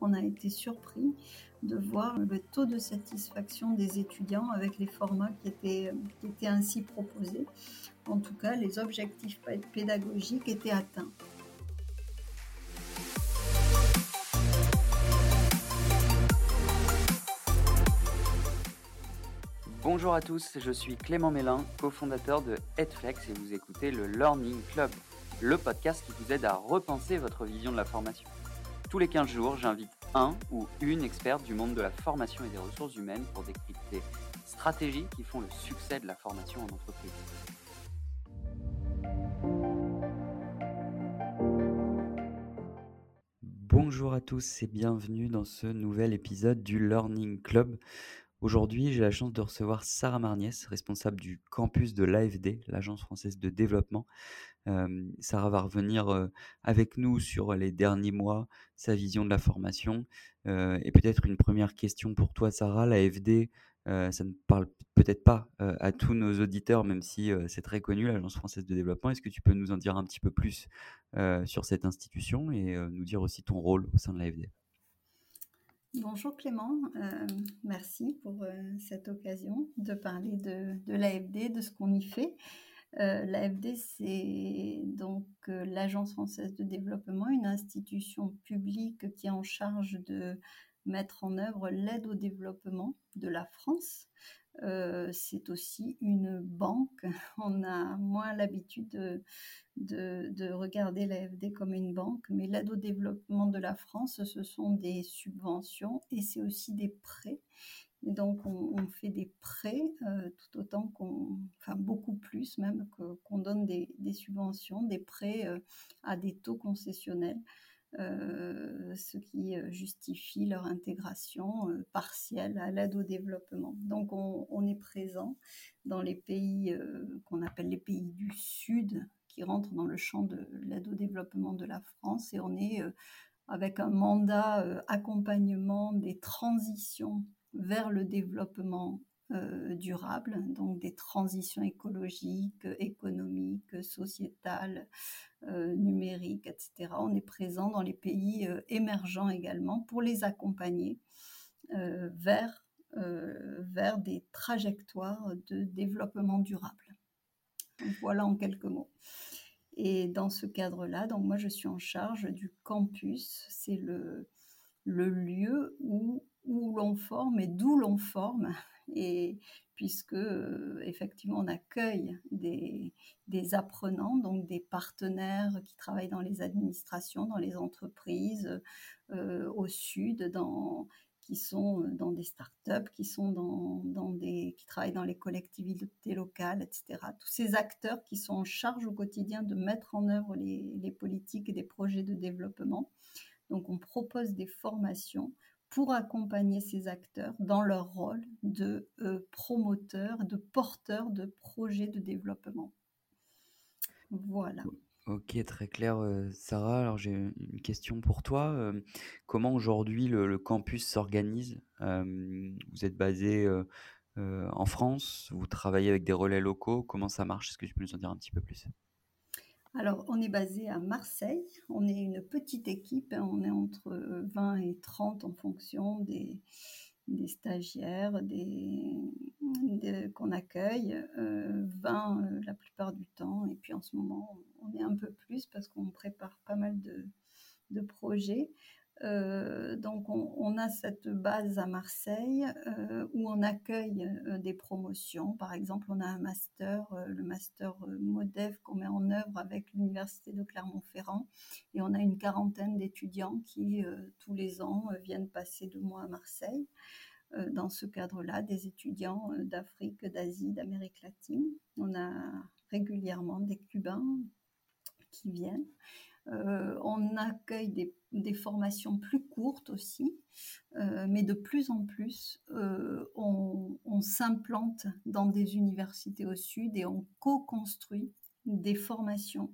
on a été surpris de voir le taux de satisfaction des étudiants avec les formats qui étaient, qui étaient ainsi proposés. En tout cas, les objectifs pédagogiques étaient atteints. Bonjour à tous, je suis Clément Mélin, cofondateur de Headflex et vous écoutez le Learning Club, le podcast qui vous aide à repenser votre vision de la formation. Tous les 15 jours, j'invite un ou une experte du monde de la formation et des ressources humaines pour décrypter stratégies qui font le succès de la formation en entreprise. Bonjour à tous et bienvenue dans ce nouvel épisode du Learning Club. Aujourd'hui, j'ai la chance de recevoir Sarah Marniès, responsable du campus de l'AFD, l'Agence française de développement. Sarah va revenir avec nous sur les derniers mois, sa vision de la formation. et peut-être une première question pour toi, Sarah. L'AFD, ça ne parle peut-être pas à tous nos auditeurs, même si c'est très connu, l'Agence française de développement. Est-ce que tu peux nous en dire un petit peu plus sur cette institution et nous dire aussi ton rôle au sein de l'AFD Bonjour Clément, euh, merci pour euh, cette occasion de parler de, l'AFD, de ce qu'on y fait. Euh, L'AFD, c'est donc l'Agence française de développement, une institution publique qui est en charge de mettre en œuvre l'aide au développement de la France. Euh, c'est aussi une banque. On a moins l'habitude de, regarder l'AFD comme une banque, mais l'aide au développement de la France, ce sont des subventions et c'est aussi des prêts. donc, on, fait des prêts euh, tout autant qu'on, enfin beaucoup plus même qu'on donne des, subventions, des prêts euh, à des taux concessionnels. Euh, ce qui euh, justifie leur intégration euh, partielle à l'aide au développement. Donc on, est présent dans les pays qu'on appelle les pays du Sud, qui rentrent dans le champ de l'aide au développement de la France, et on est avec un mandat accompagnement des transitions vers le développement euh, durables, donc des transitions écologiques, économiques, sociétales, euh, numériques, etc. On est présent dans les pays euh, émergents également pour les accompagner vers, vers des trajectoires de développement durable. voilà en quelques mots. Et dans ce cadre-là, donc moi je suis en charge du campus. C'est le, le lieu où, où l'on forme et d'où l'on forme et puisque euh, effectivement on accueille des, apprenants, donc des partenaires qui travaillent dans les administrations, dans les entreprises, euh, au sud, dans, qui sont dans des startups, qui sont dans, des, qui travaillent dans les collectivités locales, etc. Tous ces acteurs qui sont en charge au quotidien de mettre en œuvre les, les politiques et des projets de développement. Donc on propose des formations pour accompagner ces acteurs dans leur rôle de euh, promoteurs, de porteurs de projets de développement. Voilà. Ok, très clair, euh, Sarah. Alors j'ai une question pour toi. Euh, comment aujourd'hui le, campus s'organise? Vous êtes basé en France, vous travaillez avec des relais locaux. Comment ça marche? Est-ce que tu peux nous en dire un petit peu plus? Alors, on est basé à Marseille. On est une petite équipe. Hein. On est entre 20 et 30 en fonction des, stagiaires qu'on accueille. 20 euh, euh, la plupart du temps. Et puis en ce moment, on est un peu plus parce qu'on prépare pas mal de projets. Euh, donc on, a cette base à Marseille euh, où on accueille euh, des promotions. Par exemple, on a un master, le master MODEV qu'on met en œuvre avec l'Université de Clermont-Ferrand. Et on a une quarantaine d'étudiants qui, tous les ans, viennent passer deux mois à Marseille. dans ce cadre-là, des étudiants d'Afrique, d'Asie, d'Amérique latine. On a régulièrement des Cubains qui viennent. Euh, on accueille des, formations plus courtes aussi, euh, mais de plus en plus, euh, on, s'implante dans des universités au sud et on co-construit des formations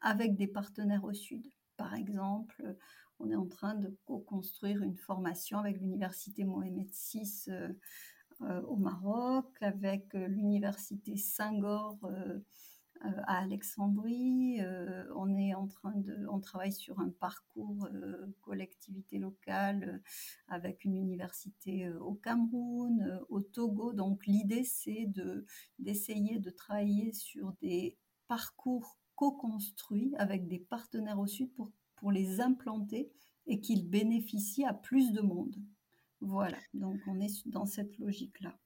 avec des partenaires au sud. Par exemple, on est en train de co-construire une formation avec l'université Mohamed VI au Maroc, avec l'université Senghor à Alexandrie. on est en train de, on travaille sur un parcours collectivité locale avec une université au Cameroun, au Togo. Donc l'idée c'est de d'essayer de travailler sur des parcours co-construits avec des partenaires au sud pour pour les implanter et qu'ils bénéficient à plus de monde. Voilà, donc on est dans cette logique-là.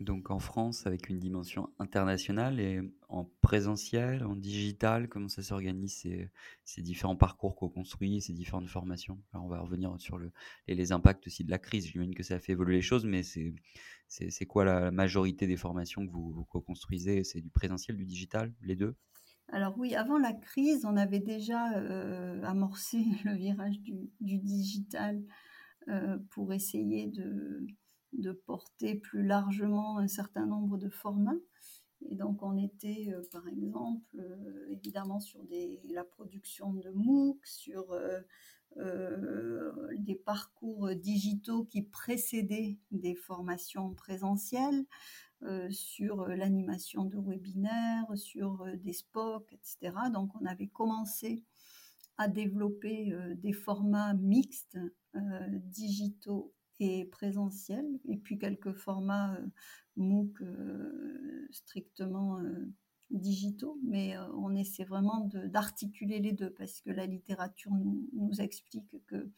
Donc en France, avec une dimension internationale et en présentiel, en digital, comment ça s'organise ces, différents parcours co-construits, ces différentes formations? Alors on va revenir sur le, les impacts aussi de la crise. J'imagine que ça a fait évoluer les choses, mais c'est, quoi la majorité des formations que vous, co-construisez? C'est du présentiel, du digital, les deux? Alors oui, avant la crise, on avait déjà euh, amorcé le virage du, du digital euh, pour essayer de, de, porter plus largement un certain nombre de formats. Et donc on était euh, par exemple évidemment sur la production de MOOC, sur des parcours digitaux qui précédaient des formations présentielles, euh, sur euh, l'animation de webinaires, sur euh, des SPOC, etc. Donc on avait commencé à développer des formats mixtes, digitaux et présentiels, et puis quelques formats MOOC strictement digitaux, mais on essaie vraiment d'articuler les deux parce que la littérature nous, explique que,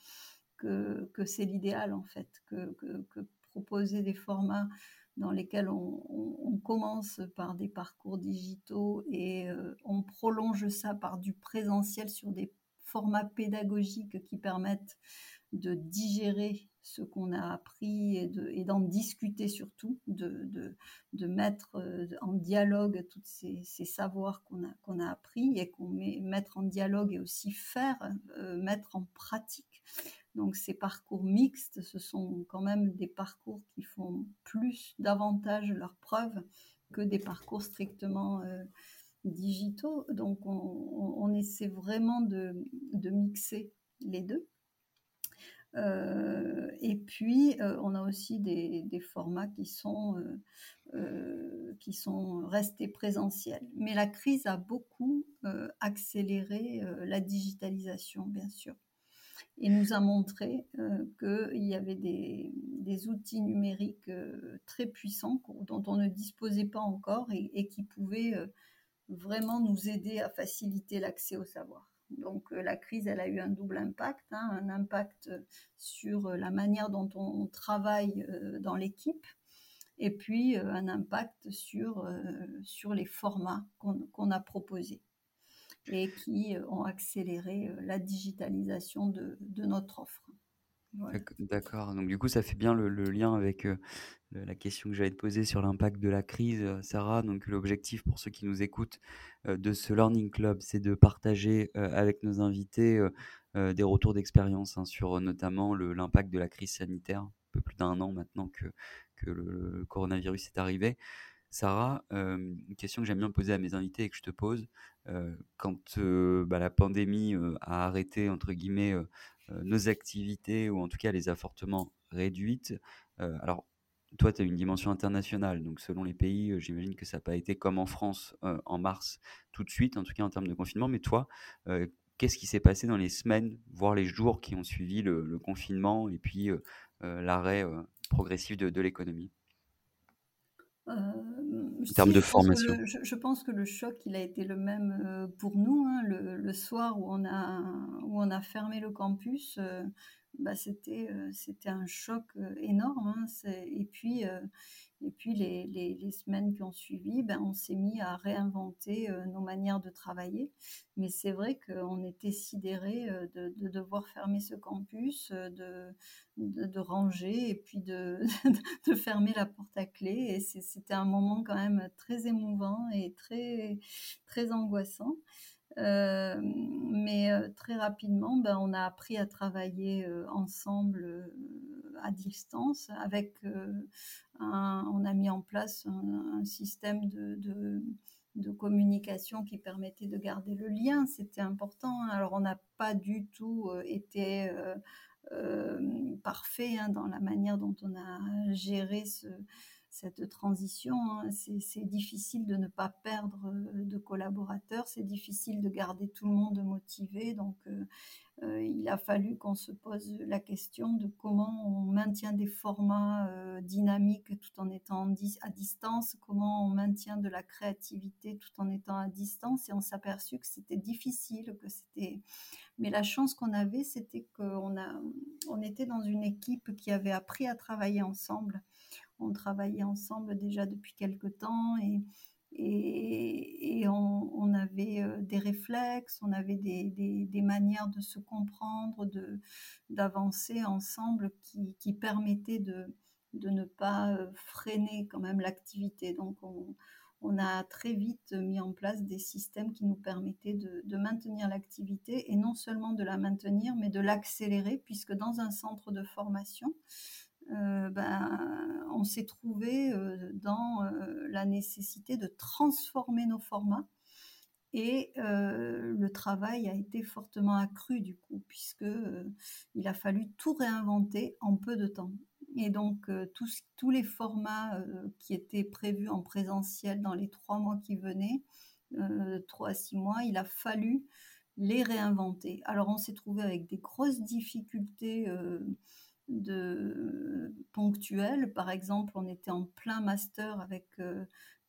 que, c'est l'idéal en fait, que, que, proposer des formats dans lesquels on, commence par des parcours digitaux et euh, on prolonge ça par du présentiel sur des formats pédagogiques qui permettent de digérer ce qu'on a appris et, d'en discuter surtout, de, de, mettre euh, en dialogue tous ces, savoirs qu'on a, qu'on a appris et qu'on met mettre en dialogue et aussi faire, euh, mettre en pratique donc ces parcours mixtes, ce sont quand même des parcours qui font plus, davantage leur preuve que des parcours strictement euh, digitaux. Donc on, essaie vraiment de, mixer les deux. Euh, et puis, euh, on a aussi des, formats qui sont, qui sont restés présentiels. Mais la crise a beaucoup accéléré la digitalisation, bien sûr et nous a montré euh, qu'il y avait des, outils numériques euh, très puissants dont on ne disposait pas encore et, qui pouvaient euh, vraiment nous aider à faciliter l'accès au savoir. Donc la crise, a eu un double impact, hein, un impact sur la manière dont on travaille dans l'équipe et puis un impact sur, les formats qu'on a proposés et qui euh, ont accéléré euh, la digitalisation de, notre offre. D'accord. Donc du coup, ça fait bien le, lien avec euh, la question que j'allais te poser sur l'impact de la crise, Sarah. Donc l'objectif pour ceux qui nous écoutent de ce Learning Club, c'est de partager avec nos invités des retours d'expérience hein, sur notamment l'impact de la crise sanitaire, un peu plus d'un an maintenant que le coronavirus est arrivé. Sarah, une question que j'aime bien poser à mes invités et que je te pose, quand bah, la pandémie a arrêté, entre guillemets, nos activités, ou en tout cas les a fortement réduites, alors toi, tu as une dimension internationale, donc selon les pays, j'imagine que ça n'a pas été comme en France en mars tout de suite, en tout cas en termes de confinement, mais toi, qu'est-ce qui s'est passé dans les semaines, voire les jours qui ont suivi le, confinement et puis l'arrêt progressif de l'économie? Euh, en termes de formation je, pense que le choc, il a été le même euh, pour nous. Hein. le, soir où on, a, où on a fermé le campus, euh, bah, c'était, c'était un choc énorme. Hein. et puis, et puis les, les, semaines qui ont suivi, ben, on s'est mis à réinventer euh, nos manières de travailler. Mais c'est vrai qu'on était sidérés euh, de, de, devoir fermer ce campus, euh, de, de, ranger et puis de, de, fermer la porte à clé. Et c'était un moment quand même très émouvant et très, très angoissant. mais très rapidement, ben, on a appris à travailler ensemble à distance avec on a mis en place un, système de, communication qui permettait de garder le lien. C'était important. Alors, on n'a pas du tout euh, été euh, parfait hein, dans la manière dont on a géré ce, cette transition. Hein. C'est difficile de ne pas perdre de collaborateurs, c'est difficile de garder tout le monde motivé. Donc, euh, il a fallu qu'on se pose la question de comment on maintient des formats euh, dynamiques tout en étant à distance, comment on maintient de la créativité tout en étant à distance. Et on s'est aperçu que c'était difficile, que c'était. Mais la chance qu'on avait, c'était qu'on a, on était dans une équipe qui avait appris à travailler ensemble. On travaillait ensemble déjà depuis quelque temps et on, avait euh, des réflexes, on avait des, manières de se comprendre, de, d'avancer ensemble qui, qui permettaient de, de ne pas euh, freiner quand même l'activité. Donc on, on, a très vite mis en place des systèmes qui nous permettaient de, de maintenir l'activité et non seulement de la maintenir, mais de l'accélérer, puisque dans un centre de formation, euh, ben, on s'est trouvé euh, dans euh, la nécessité de transformer nos formats et le travail a été fortement accru du coup puisque il a fallu tout réinventer en peu de temps. Et donc tous, tous les formats qui étaient prévus en présentiel dans les trois mois qui venaient trois à six mois il a fallu les réinventer. Alors on s'est trouvé avec des grosses difficultés de ponctuels. Par exemple, on était en plein master avec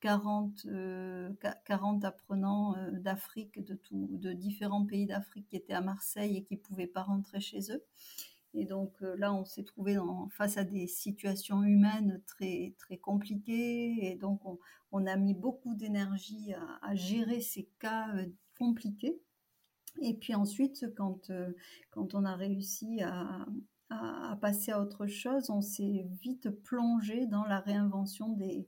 40, euh, 40 euh, apprenants euh, d'Afrique, de, de différents pays d'Afrique qui étaient à Marseille et qui ne pouvaient pas rentrer chez eux. Et donc là, on s'est trouvé face à des situations humaines très, très compliquées. Et donc, on, a mis beaucoup d'énergie à, gérer ces cas compliqués. Et puis ensuite, quand, quand on a réussi à, à, passer à autre chose, on s'est vite plongé dans la réinvention des,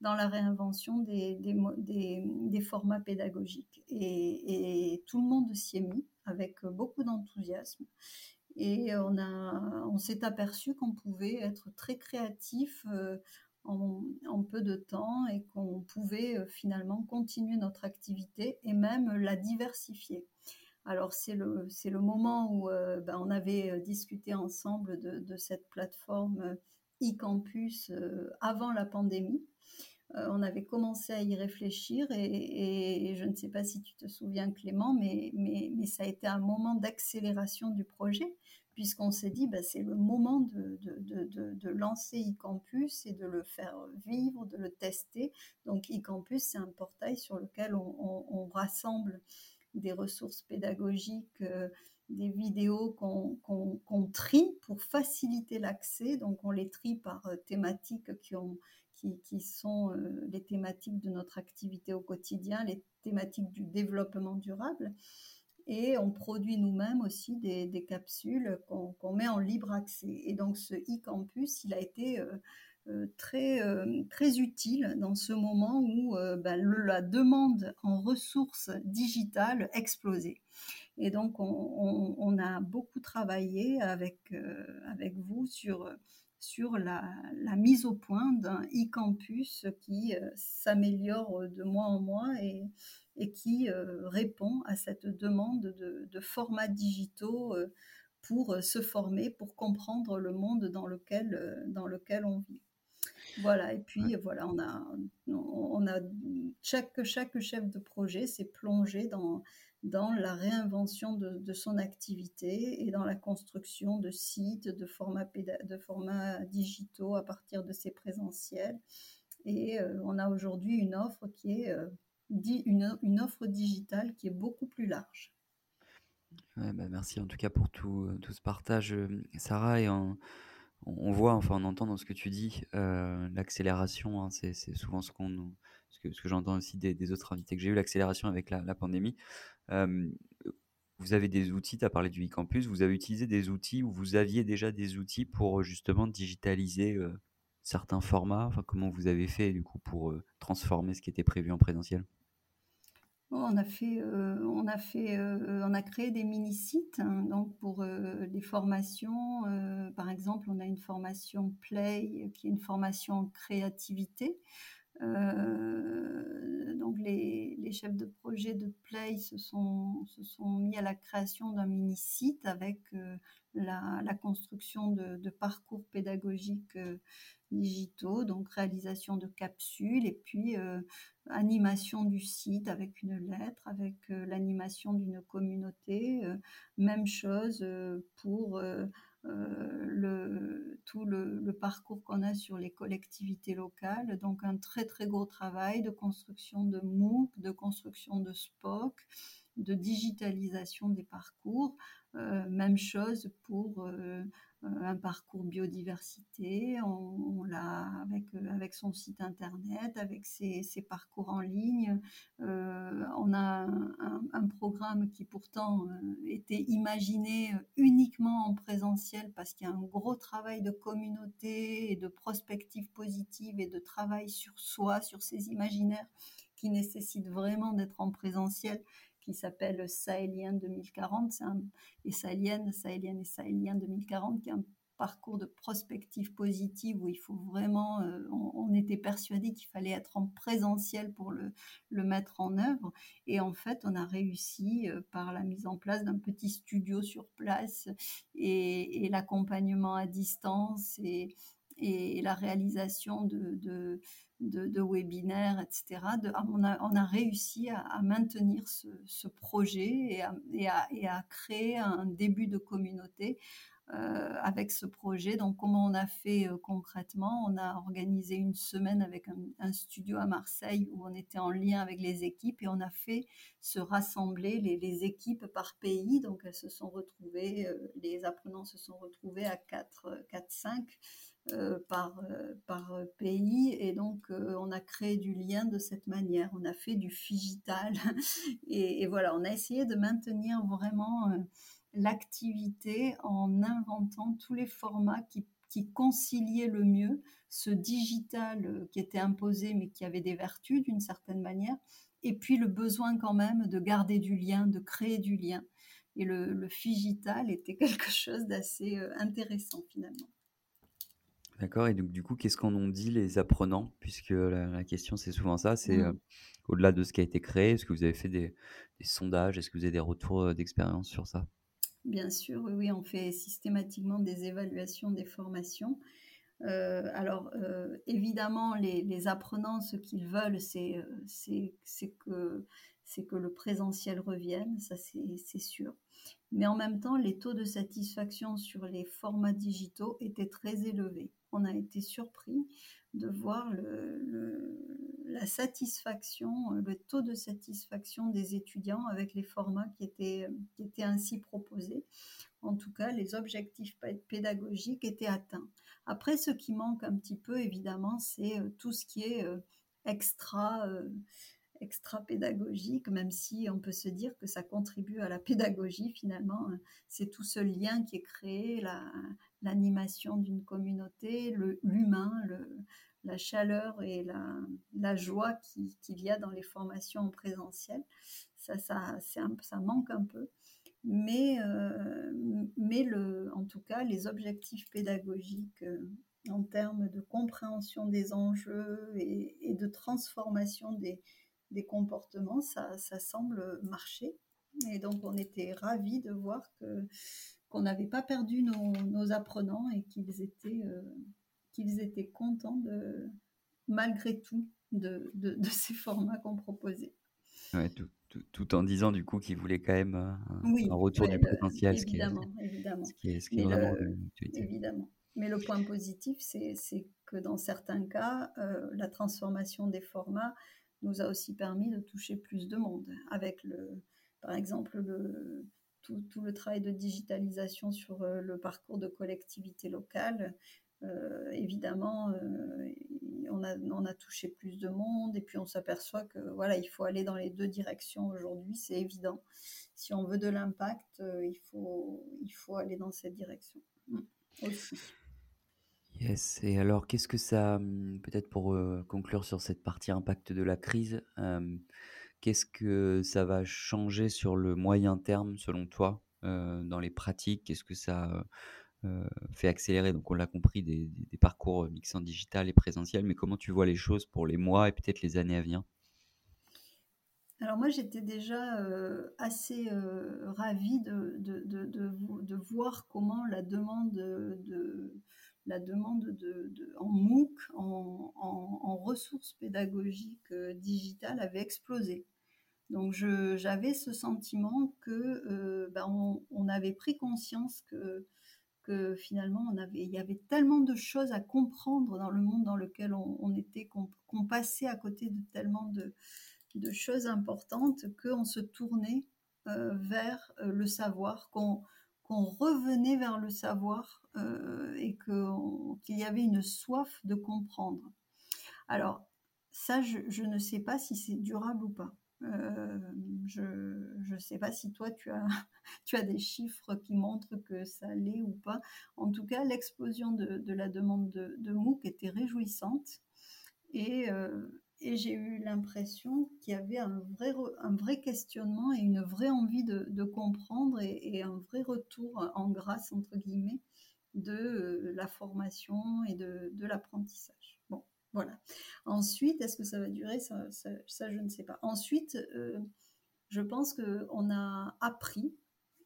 dans la réinvention des, des, formats pédagogiques. Et, tout le monde s'y est mis avec beaucoup d'enthousiasme. Et on, a, on s'est aperçu qu'on pouvait être très créatif euh, en, en, peu de temps et qu'on pouvait euh, finalement continuer notre activité et même la diversifier. Alors c'est le, le moment où euh, ben, on avait euh, discuté ensemble de, cette plateforme euh, e-campus avant la pandémie. on avait commencé à y réfléchir et, je ne sais pas si tu te souviens Clément, mais, mais, mais ça a été un moment d'accélération du projet puisqu'on s'est dit ben, c'est le moment de, de, de, lancer e-campus et de le faire vivre, de le tester. Donc e-campus, c'est un portail sur lequel on, on rassemble des ressources pédagogiques, euh, des vidéos qu'on trie pour faciliter l'accès. Donc on les trie par euh, thématiques qui, ont, qui, qui sont euh, les thématiques de notre activité au quotidien, les thématiques du développement durable. Et on produit nous-mêmes aussi des, capsules qu'on met en libre accès. Et donc ce e-campus, il a été très, euh, très utile dans ce moment où euh, bah, la demande en ressources digitales explosait. Et donc, on, a beaucoup travaillé avec, vous sur, la, mise au point d'un e-campus qui s'améliore de mois en mois et, et qui répond à cette demande de, de formats digitaux pour se former, pour comprendre le monde dans lequel, dans lequel on vit. Voilà, et puis voilà, on a, on a chaque, chaque chef de projet s'est plongé dans, dans la réinvention de, son activité et dans la construction de sites, de formats, de formats digitaux à partir de ses présentiels. Et euh, on a aujourd'hui une offre qui est euh, une, une, offre digitale qui est beaucoup plus large. bah merci en tout cas pour tout, tout ce partage, euh, Sarah. Et en, on, voit, enfin on entend dans ce que tu dis, euh, l'accélération, hein, c'est souvent ce, que, j'entends aussi des, autres invités que j'ai eu, l'accélération avec la, pandémie. Euh, vous avez des outils, tu as parlé du e-campus, vous avez utilisé des outils ou vous aviez déjà des outils pour justement digitaliser euh, certains formats, comment vous avez fait du coup pour transformer ce qui était prévu en présentiel? On a fait, euh, euh, créé des mini-sites hein, donc pour euh, des formations. par exemple, on a une formation Play qui est une formation en créativité. donc les, les, chefs de projet de Play se sont, se sont mis à la création d'un mini-site avec la, construction de, parcours pédagogiques digitaux, donc réalisation de capsules et puis animation du site avec une lettre, avec l'animation d'une communauté. même chose pour le, tout le, parcours qu'on a sur les collectivités locales. Donc un très très gros travail de construction de MOOC, de construction de SPOC, de digitalisation des parcours. même chose pour euh, un parcours biodiversité, on, l'a avec, euh, avec son site internet, avec ses, parcours en ligne. Euh, on a un, programme qui pourtant était imaginé uniquement en présentiel parce qu'il y a un gros travail de communauté et de prospective positive et de travail sur soi, sur ses imaginaires qui nécessite vraiment d'être en présentiel qui s'appelle Sahélien 2040, c'est un, et Sahélienne, Sahélienne et Sahélien 2040, qui est un parcours de prospective positive où il faut vraiment, euh, on, était persuadé qu'il fallait être en présentiel pour le, mettre en œuvre. Et en fait, on a réussi euh, par la mise en place d'un petit studio sur place et, l'accompagnement à distance et, la réalisation de de, webinaires, etc. on, a, on, a, réussi à, maintenir ce, projet et à, créer un début de communauté euh, avec ce projet. Donc, comment on a fait euh, concrètement? On a organisé une semaine avec un, studio à Marseille où on était en lien avec les équipes et on a fait se rassembler les, équipes par pays. Donc, elles se sont retrouvées, euh, les apprenants se sont retrouvés à 4, 4 5 euh, par, euh, par pays. Et donc, euh, on a créé du lien de cette manière. On a fait du figital. Et, voilà, on a essayé de maintenir vraiment l'activité en inventant tous les formats qui, qui conciliaient le mieux ce digital qui était imposé, mais qui avait des vertus d'une certaine manière. Et puis le besoin quand même de garder du lien, de créer du lien. Et le, le figital était quelque chose d'assez intéressant finalement. D'accord et donc du coup, qu'est-ce qu'en ont dit les apprenants? Puisque la question, c'est souvent ça, c'est, mmh. au-delà de ce qui a été créé, est-ce que vous avez fait des sondages? Est-ce que vous avez des retours, d'expérience sur ça? Bien sûr, oui, on fait systématiquement des évaluations des formations. alors, évidemment, les apprenants, ce qu'ils veulent, c'est, c'est que c'est que le présentiel revienne, ça c'est sûr. Mais en même temps, les taux de satisfaction sur les formats digitaux étaient très élevés on a été surpris de voir la satisfaction, le taux de satisfaction des étudiants avec les formats qui étaient, ainsi proposés. En tout cas, les objectifs pédagogiques étaient atteints. Après, ce qui manque un petit peu, évidemment, c'est euh, tout ce qui est euh, extra, euh, extra pédagogique, même si on peut se dire que ça contribue à la pédagogie finalement. C'est tout ce lien qui est créé, la, l'animation d'une communauté, l'humain, la chaleur et la, joie qu'il y a dans les formations en présentiel. Ça, ça, manque un peu. Mais, euh, en tout cas, les objectifs pédagogiques euh, en termes de compréhension des enjeux et, de transformation des, des comportements, ça, ça, semble marcher. Et donc, on était ravis de voir que qu'on n'avait pas perdu nos, apprenants et qu'ils étaient, euh, qu'ils étaient contents de, malgré tout de, de, ces formats qu'on proposait. Ouais, tout, tout, en disant du coup qu'ils voulaient quand même un, un retour du potentiel, évidemment, ce qui est, évidemment. Ce qui est, ce qui est vraiment évidemment. Mais le point positif, c'est que dans certains cas, euh, la transformation des formats nous a aussi permis de toucher plus de monde. Avec le, par exemple, le, tout, le travail de digitalisation sur euh, le parcours de collectivité locale. Euh, évidemment, euh, on, a, touché plus de monde et puis on s'aperçoit que voilà, il faut aller dans les deux directions aujourd'hui, c'est évident. Si on veut de l'impact, il, faut, aller dans cette direction mm, aussi. Yes, et alors qu'est-ce que ça, hum, peut-être pour conclure sur cette partie impact de la crise, Qu'est-ce que ça va changer sur le moyen terme, selon toi, dans les pratiques? Qu'est-ce que ça fait accélérer? Donc, on l'a compris, des, parcours mixants digital et présentiel, mais comment tu vois les choses pour les mois et peut-être les années à venir? Alors moi, j'étais déjà assez ravie de, de, de, voir comment la demande de, la demande de, en MOOC, en, ressources pédagogiques euh, digitales avait explosé. Donc j'avais ce sentiment que ben, on, avait pris conscience que, finalement il y avait tellement de choses à comprendre dans le monde dans lequel on, était, qu'on passait à côté de tellement de, choses importantes qu'on se tournait euh, vers euh, le savoir, qu'on revenait vers le savoir euh, et qu'il y avait une soif de comprendre. Alors, ça, je, ne sais pas si c'est durable ou pas. je ne sais pas si toi, tu as, des chiffres qui montrent que ça l'est ou pas. En tout cas, l'explosion de, la demande de, MOOC était réjouissante. Et, et j'ai eu l'impression qu'il y avait un vrai, un vrai questionnement et une vraie envie de, comprendre et, un vrai retour en grâce, entre guillemets, de euh, la formation et de, l'apprentissage. Bon, voilà. Ensuite, est-ce que ça va durer? Ça, ça, je ne sais pas. Ensuite, euh, je pense qu'on a appris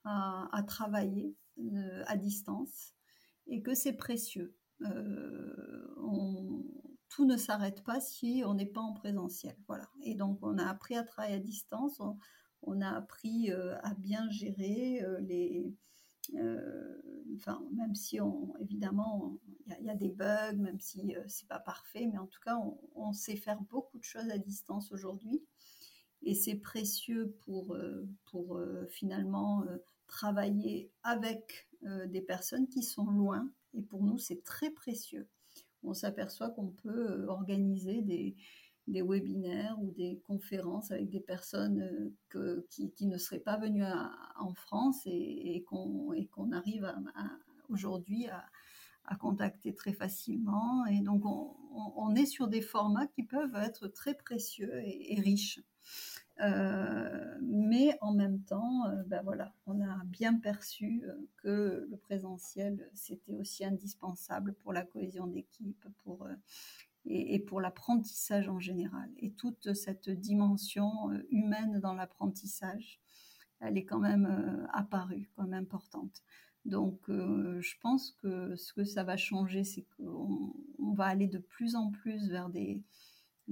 à, travailler euh, à distance et que c'est précieux. on, tout ne s'arrête pas si on n'est pas en présentiel. Voilà. Et donc, on a appris à travailler à distance, on, a appris euh, à bien gérer euh, les. Euh, enfin, même si on, évidemment, il y, a des bugs, même si c'est pas parfait, mais en tout cas, on, sait faire beaucoup de choses à distance aujourd'hui. Et c'est précieux pour, pour finalement travailler avec des personnes qui sont loin. Et pour nous, c'est très précieux on s'aperçoit qu'on peut euh, organiser des, webinaires ou des conférences avec des personnes euh, qui, ne seraient pas venues en France et, qu'on arrive aujourd'hui à, contacter très facilement. Et donc, on, est sur des formats qui peuvent être très précieux et riches. Euh, mais en même temps, euh, ben voilà, on a bien perçu euh, que le présentiel, c'était aussi indispensable pour la cohésion d'équipe, pour, et, pour l'apprentissage en général. Et toute cette dimension humaine dans l'apprentissage, elle est quand même apparue comme importante. Donc, je pense que ce que ça va changer, c'est qu'on va aller de plus en plus vers des,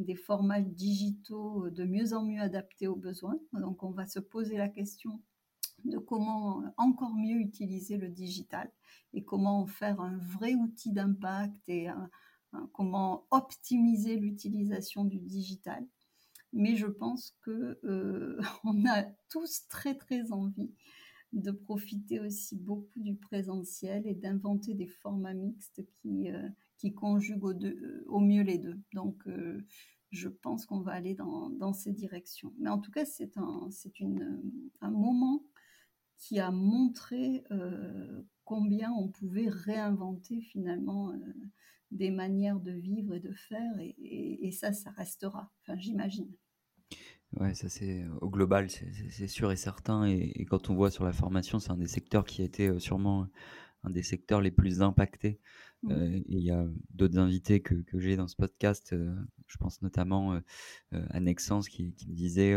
des formats digitaux de mieux en mieux adaptés aux besoins. Donc on va se poser la question de comment encore mieux utiliser le digital et comment faire un vrai outil d'impact et comment optimiser l'utilisation du digital. Mais je pense que euh, on a tous très très envie de profiter aussi beaucoup du présentiel et d'inventer des formats mixtes qui, euh, qui conjuguent au, deux, au, mieux les deux. Donc, euh, je pense qu'on va aller dans, ces directions. Mais en tout cas, c'est un, un moment qui a montré euh, combien on pouvait réinventer finalement des manières de vivre et de faire, et, ça, ça restera, enfin, j'imagine. Ouais, ça c'est au global, c'est sûr et certain. Et, quand on voit sur la formation, c'est un des secteurs qui a été sûrement un des secteurs les plus impactés Mmh. Euh, il y a d'autres invités que, que j'ai dans ce podcast. Euh, je pense notamment euh, à Nexence qui, qui me disait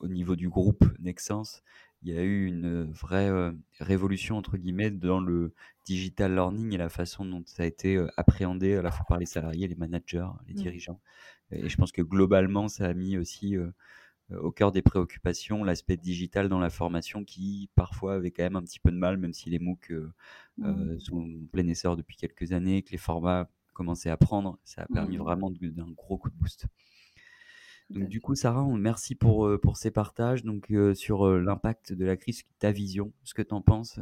au niveau du groupe Nexence, il y a eu une vraie révolution entre guillemets dans le digital learning et la façon dont ça a été appréhendé à la fois par les salariés, les managers, les mmh. dirigeants. Et je pense que globalement, ça a mis aussi au cœur des préoccupations l'aspect digital dans la formation qui parfois avait quand même un petit peu de mal, même si les MOOC mmh. euh, sont en plein essor depuis quelques années, que les formats commençaient à prendre. Ça a permis mmh. vraiment d'un gros coup de boost. Donc du coup, Sarah, merci pour, pour ces partages donc, euh, sur euh, l'impact de la crise, ta vision, ce que tu en penses.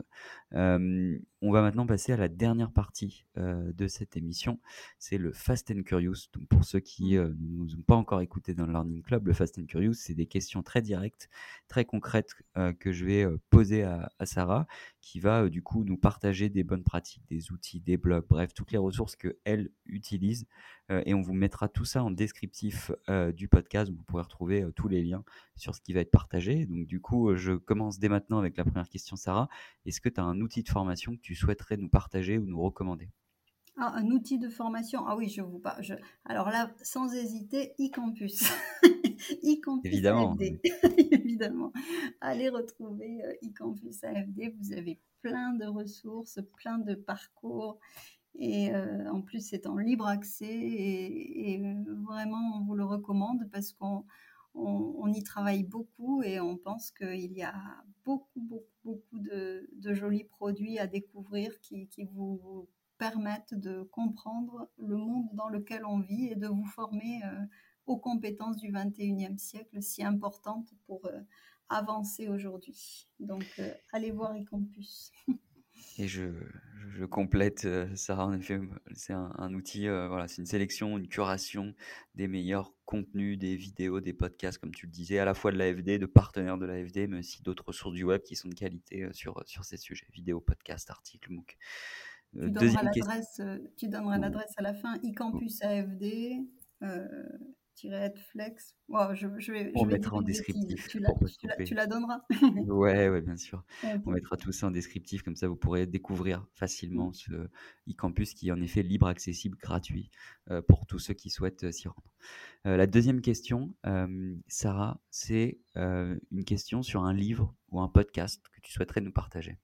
on va maintenant passer à la dernière partie de cette émission. C'est le Fast and Curious. Donc pour ceux qui ne nous ont pas encore écouté dans le Learning Club, le Fast and Curious, c'est des questions très directes, très concrètes que je vais poser à, à, Sarah, qui va du coup nous partager des bonnes pratiques, des outils, des blogs, bref, toutes les ressources qu'elle utilise euh, et on vous mettra tout ça en descriptif euh, du podcast. Vous pourrez retrouver euh, tous les liens sur ce qui va être partagé. Donc du coup, je commence dès maintenant avec la première question, Sarah. Est-ce que tu as un outil de formation que tu souhaiterais nous partager ou nous recommander? Ah, un outil de formation. Ah oui, je vous parle. Alors là, sans hésiter, e-campus. e-campus Évidemment. AFD. Évidemment. Allez retrouver e-campus AFD. Vous avez plein de ressources, plein de parcours. Et euh, en plus, c'est en libre accès. Et, vraiment, on vous le recommande parce qu'on on, y travaille beaucoup et on pense qu'il y a beaucoup, beaucoup, beaucoup de, jolis produits à découvrir qui, qui vous permettent de comprendre le monde dans lequel on vit et de vous former euh, aux compétences du 21e siècle si importantes pour euh, avancer aujourd'hui. Donc, euh, allez voir eCampus. Et je, complète, Sarah, en effet, c'est un, outil, voilà, c'est une sélection, une curation des meilleurs contenus, des vidéos, des podcasts, comme tu le disais, à la fois de l'AFD, de partenaires de l'AFD, mais aussi d'autres ressources du web qui sont de qualité sur, sur ces sujets, vidéos, podcasts, articles, MOOC. Tu donneras l'adresse, tu donneras l'adresse à la fin, iCampus AFD, euh, flex. je, je, vais, on mettra en descriptif. Tu la, tu, la, donneras Ouais, ouais, bien sûr. On mettra tout ça en descriptif, comme ça vous pourrez découvrir facilement ce e-campus qui est en effet libre, accessible, gratuit euh, pour tous ceux qui souhaitent euh, s'y rendre. Euh, la deuxième question, Sarah, c'est une question sur un livre ou un podcast que tu souhaiterais nous partager.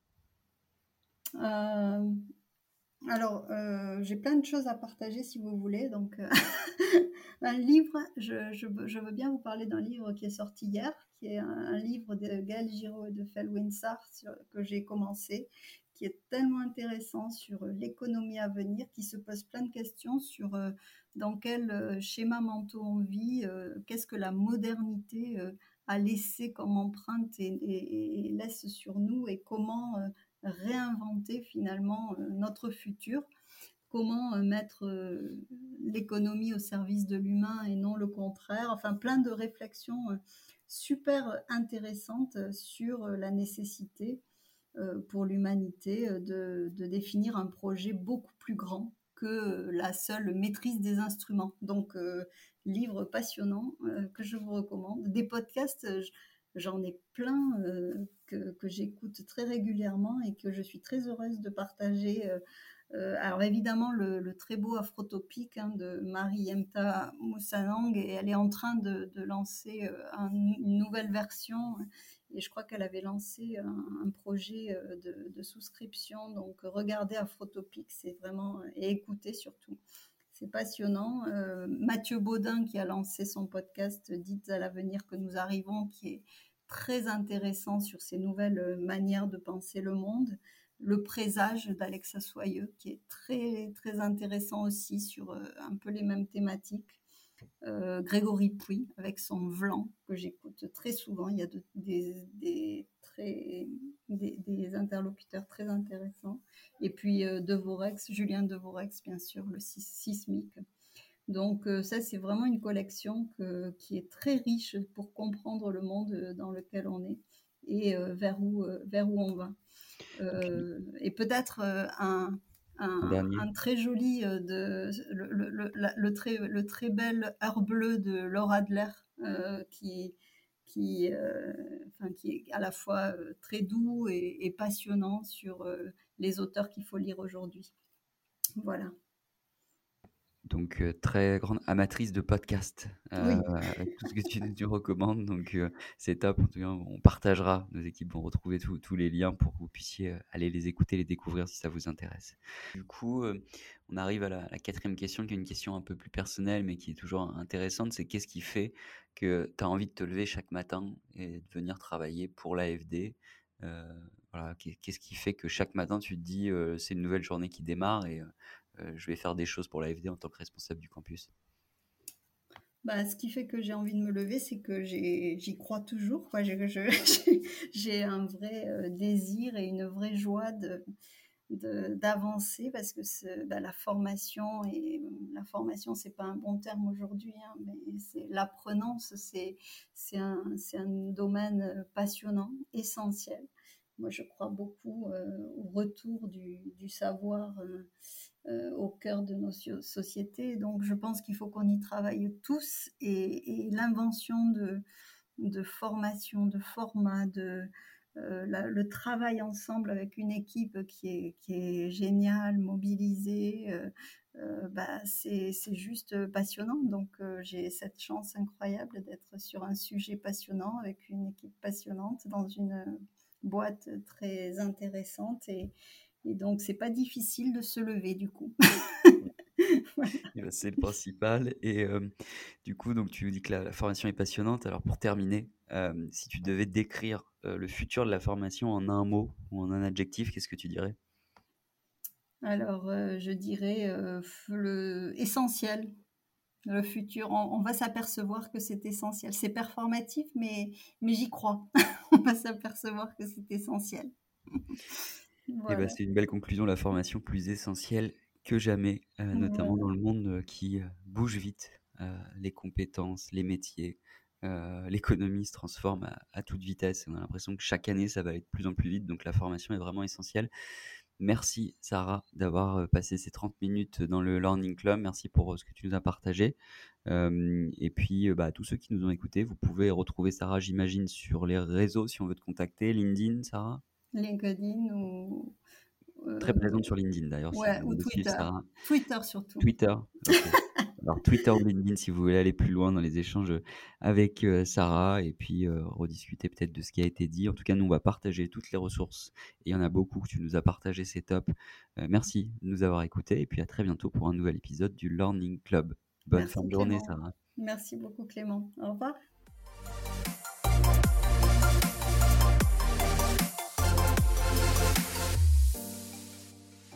Alors, euh, j'ai plein de choses à partager si vous voulez. Donc, euh, un livre, je, veux bien vous parler d'un livre qui est sorti hier, qui est un, livre de Gaël Giraud et de Fel Winsar que j'ai commencé, qui est tellement intéressant sur l'économie à venir, qui se pose plein de questions sur euh, dans quel schéma mentaux on vit, qu'est-ce que la modernité a laissé comme empreinte et, laisse sur nous et comment réinventer finalement euh, notre futur, comment euh, mettre euh, l'économie au service de l'humain et non le contraire, enfin plein de réflexions super intéressantes sur la nécessité pour l'humanité de, définir un projet beaucoup plus grand que la seule maîtrise des instruments. Donc, livre passionnant que je vous recommande. Des podcasts, J'en ai plein euh, que, j'écoute très régulièrement et que je suis très heureuse de partager. Euh, euh, alors évidemment, le, très beau Afrotopique hein, de Marie Yemta Moussanang, et elle est en train de, lancer une nouvelle version. Et je crois qu'elle avait lancé un, projet de, souscription. Donc regardez Afrotopique, c'est vraiment... et écoutez surtout. C'est passionnant. Euh, Mathieu Baudin qui a lancé son podcast Dites à l'avenir que nous arrivons, qui est très intéressant sur ces nouvelles euh, manières de penser le monde. Le présage d'Alexa Soyeux qui est très intéressant aussi sur euh, un peu les mêmes thématiques. Grégory Puy avec son Vlan que j'écoute très souvent. Il y a des, très, des, interlocuteurs très intéressants. Et puis euh, Devorex, Julien Devorex, bien sûr, le sismique. Donc euh, ça, c'est vraiment une collection qui est très riche pour comprendre le monde dans lequel on est et euh, vers, où, vers où on va. Et peut-être un, un, très joli, de, le, très, le très bel Heure bleue de Laura Adler, qui, qui, euh, enfin, qui est à la fois euh, très doux et, passionnant sur euh, les auteurs qu'il faut lire aujourd'hui. Voilà. Donc, très grande amatrice de podcast, avec tout ce que tu, tu recommandes. Donc, c'est top. En tout cas, on partagera, nos équipes vont retrouver tous les liens pour que vous puissiez aller les écouter, les découvrir si ça vous intéresse. Du coup, on arrive à la, quatrième question, qui est une question un peu plus personnelle, mais qui est toujours intéressante. C'est qu'est-ce qui fait que tu as envie de te lever chaque matin et de venir travailler pour l'AFD voilà, Qu'est-ce qui fait que chaque matin, tu te dis, c'est une nouvelle journée qui démarre et je vais faire des choses pour l'AFD en tant que responsable du campus bah, ce qui fait que j'ai envie de me lever, c'est que j'y crois toujours. J'ai un vrai désir et une vraie joie de, d'avancer parce que bah, la formation et la formation c'est pas un bon terme aujourd'hui hein, mais l'apprenance c'est c'est un, un, domaine passionnant essentiel moi je crois beaucoup euh, au retour du, du savoir euh, euh, au cœur de nos sociétés donc je pense qu'il faut qu'on y travaille tous et, l'invention de, de formation de format de le travail ensemble avec une équipe qui est, qui est géniale, mobilisée, bah, c'est juste passionnant. Donc j'ai cette chance incroyable d'être sur un sujet passionnant avec une équipe passionnante dans une boîte très intéressante et, et donc c'est pas difficile de se lever du coup. Ben, c'est le principal. Et du coup, donc tu dis que la, formation est passionnante. Alors pour terminer, si tu devais décrire le futur de la formation en un mot ou en un adjectif, qu'est-ce que tu dirais? Alors je dirais le essentiel. Le futur, on, va s'apercevoir que c'est essentiel. C'est performatif, mais, mais j'y crois. on va s'apercevoir que c'est essentiel. Ben, c'est une belle conclusion, la formation plus essentielle que jamais, euh, notamment dans le monde euh, qui euh, bouge vite. les compétences, les métiers, l'économie se transforme à, toute vitesse. On a l'impression que chaque année, ça va aller de plus en plus vite. Donc la formation est vraiment essentielle. Merci Sarah d'avoir passé ces 30 minutes dans le Learning Club. Merci pour ce que tu nous as partagé. et puis, bah, tous ceux qui nous ont écoutés, vous pouvez retrouver Sarah, j'imagine, sur les réseaux si on veut te contacter. LinkedIn, Sarah? LinkedIn ou Très présente sur LinkedIn d'ailleurs. ou Twitter. Twitter surtout. Twitter. Alors Twitter ou LinkedIn si vous voulez aller plus loin dans les échanges avec euh, Sarah et puis euh, rediscuter peut-être de ce qui a été dit. En tout cas, nous on va partager toutes les ressources et il y en a beaucoup que tu nous as partagé, c'est top. Euh, merci de nous avoir écoutés et puis à très bientôt pour un nouvel épisode du Learning Club. Bonne fin de journée Sarah. Merci beaucoup Clément. Au revoir.